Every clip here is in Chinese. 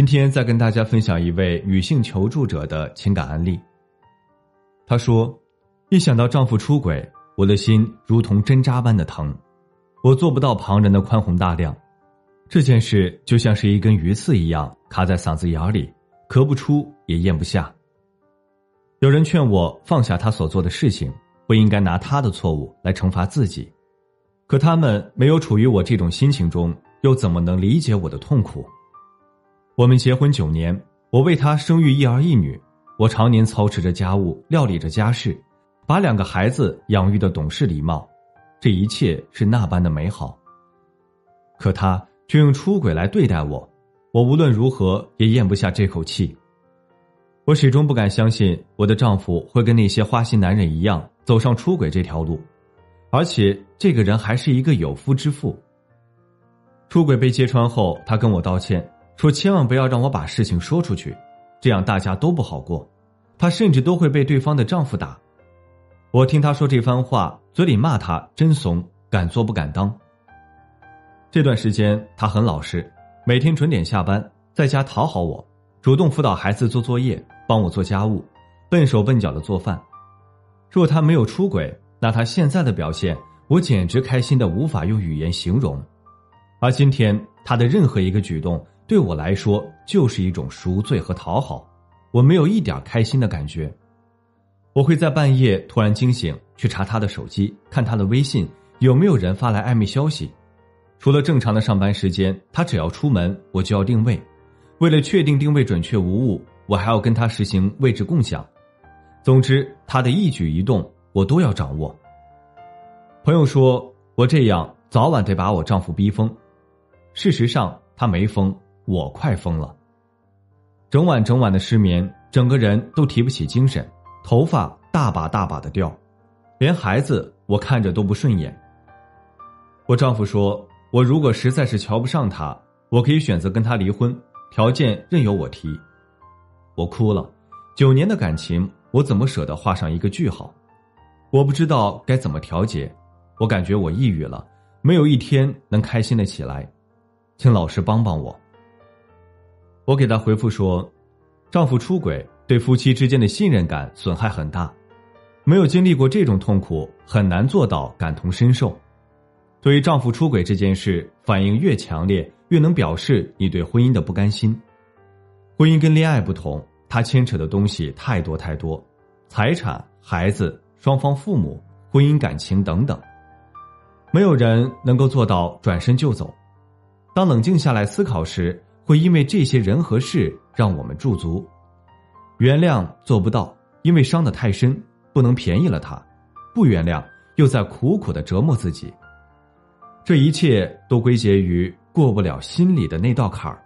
今天再跟大家分享一位女性求助者的情感案例。她说：“一想到丈夫出轨，我的心如同针扎般的疼，我做不到旁人的宽宏大量，这件事就像是一根鱼刺一样卡在嗓子眼里，咳不出也咽不下。”有人劝我放下他所做的事情，不应该拿他的错误来惩罚自己，可他们没有处于我这种心情中，又怎么能理解我的痛苦？我们结婚九年，我为他生育一儿一女，我常年操持着家务，料理着家事，把两个孩子养育的懂事礼貌，这一切是那般的美好。可他却用出轨来对待我，我无论如何也咽不下这口气。我始终不敢相信我的丈夫会跟那些花心男人一样走上出轨这条路，而且这个人还是一个有夫之妇。出轨被揭穿后，他跟我道歉。说千万不要让我把事情说出去，这样大家都不好过。她甚至都会被对方的丈夫打。我听她说这番话，嘴里骂她真怂，敢做不敢当。这段时间她很老实，每天准点下班，在家讨好我，主动辅导孩子做作业，帮我做家务，笨手笨脚的做饭。若她没有出轨，那她现在的表现，我简直开心的无法用语言形容。而今天她的任何一个举动。对我来说，就是一种赎罪和讨好，我没有一点开心的感觉。我会在半夜突然惊醒，去查他的手机，看他的微信有没有人发来暧昧消息。除了正常的上班时间，他只要出门，我就要定位。为了确定定位准确无误，我还要跟他实行位置共享。总之，他的一举一动我都要掌握。朋友说我这样早晚得把我丈夫逼疯，事实上他没疯。我快疯了，整晚整晚的失眠，整个人都提不起精神，头发大把大把的掉，连孩子我看着都不顺眼。我丈夫说，我如果实在是瞧不上他，我可以选择跟他离婚，条件任由我提。我哭了，九年的感情，我怎么舍得画上一个句号？我不知道该怎么调节，我感觉我抑郁了，没有一天能开心的起来，请老师帮帮我。我给他回复说：“丈夫出轨对夫妻之间的信任感损害很大，没有经历过这种痛苦，很难做到感同身受。对于丈夫出轨这件事，反应越强烈，越能表示你对婚姻的不甘心。婚姻跟恋爱不同，它牵扯的东西太多太多，财产、孩子、双方父母、婚姻感情等等，没有人能够做到转身就走。当冷静下来思考时。”会因为这些人和事让我们驻足，原谅做不到，因为伤得太深，不能便宜了他；不原谅，又在苦苦的折磨自己。这一切都归结于过不了心里的那道坎儿。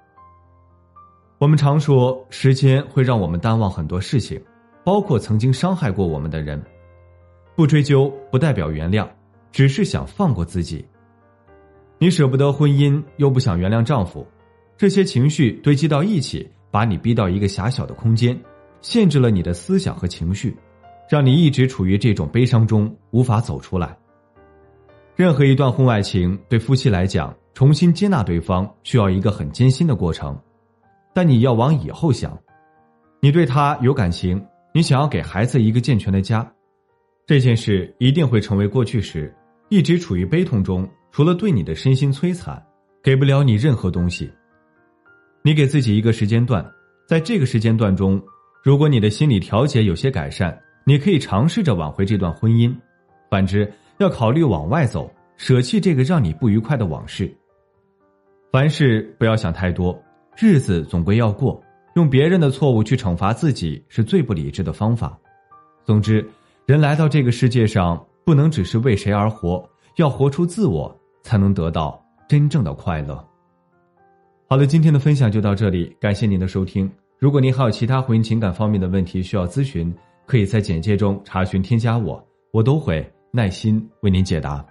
我们常说，时间会让我们淡忘很多事情，包括曾经伤害过我们的人。不追究不代表原谅，只是想放过自己。你舍不得婚姻，又不想原谅丈夫。这些情绪堆积到一起，把你逼到一个狭小的空间，限制了你的思想和情绪，让你一直处于这种悲伤中无法走出来。任何一段婚外情对夫妻来讲，重新接纳对方需要一个很艰辛的过程，但你要往以后想，你对他有感情，你想要给孩子一个健全的家，这件事一定会成为过去时，一直处于悲痛中，除了对你的身心摧残，给不了你任何东西。你给自己一个时间段，在这个时间段中，如果你的心理调节有些改善，你可以尝试着挽回这段婚姻；反之，要考虑往外走，舍弃这个让你不愉快的往事。凡事不要想太多，日子总归要过，用别人的错误去惩罚自己是最不理智的方法。总之，人来到这个世界上，不能只是为谁而活，要活出自我，才能得到真正的快乐。好了，今天的分享就到这里，感谢您的收听。如果您还有其他婚姻情感方面的问题需要咨询，可以在简介中查询添加我，我都会耐心为您解答。